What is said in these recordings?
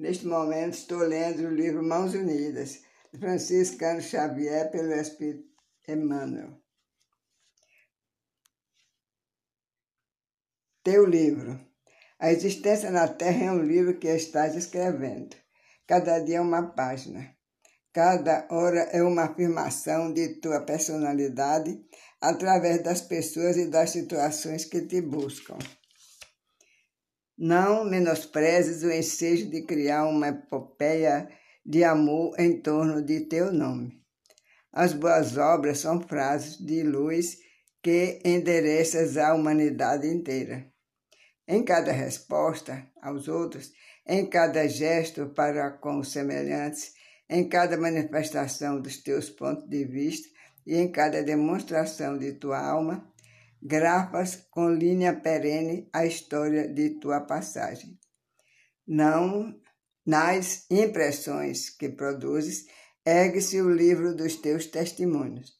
Neste momento estou lendo o livro Mãos Unidas, de Franciscano Xavier, pelo Espírito Emmanuel. Teu livro. A existência na Terra é um livro que estás escrevendo. Cada dia é uma página. Cada hora é uma afirmação de tua personalidade através das pessoas e das situações que te buscam. Não menosprezes o ensejo de criar uma epopeia de amor em torno de teu nome. As boas obras são frases de luz que endereças à humanidade inteira. Em cada resposta aos outros, em cada gesto para com os semelhantes, em cada manifestação dos teus pontos de vista e em cada demonstração de tua alma, grafas com linha perene a história de tua passagem. Não nas impressões que produzes, ergue-se o livro dos teus testemunhos.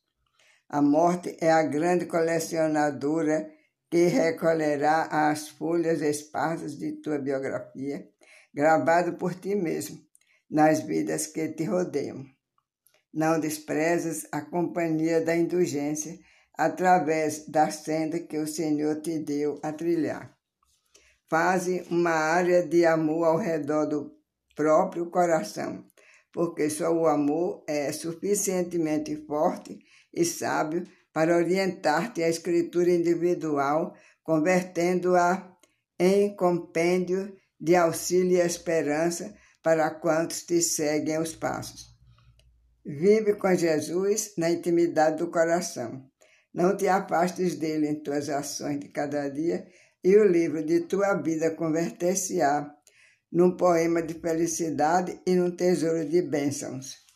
A morte é a grande colecionadora que recolherá as folhas esparsas de tua biografia, gravado por ti mesmo, nas vidas que te rodeiam. Não desprezes a companhia da indulgência, através da senda que o Senhor te deu a trilhar. Faze uma área de amor ao redor do próprio coração, porque só o amor é suficientemente forte e sábio para orientar-te a escritura individual, convertendo-a em compêndio de auxílio e esperança para quantos te seguem os passos. Vive com Jesus na intimidade do coração não te afastes dele em tuas ações de cada dia, e o livro de tua vida converter-se-á num poema de felicidade e num tesouro de bênçãos.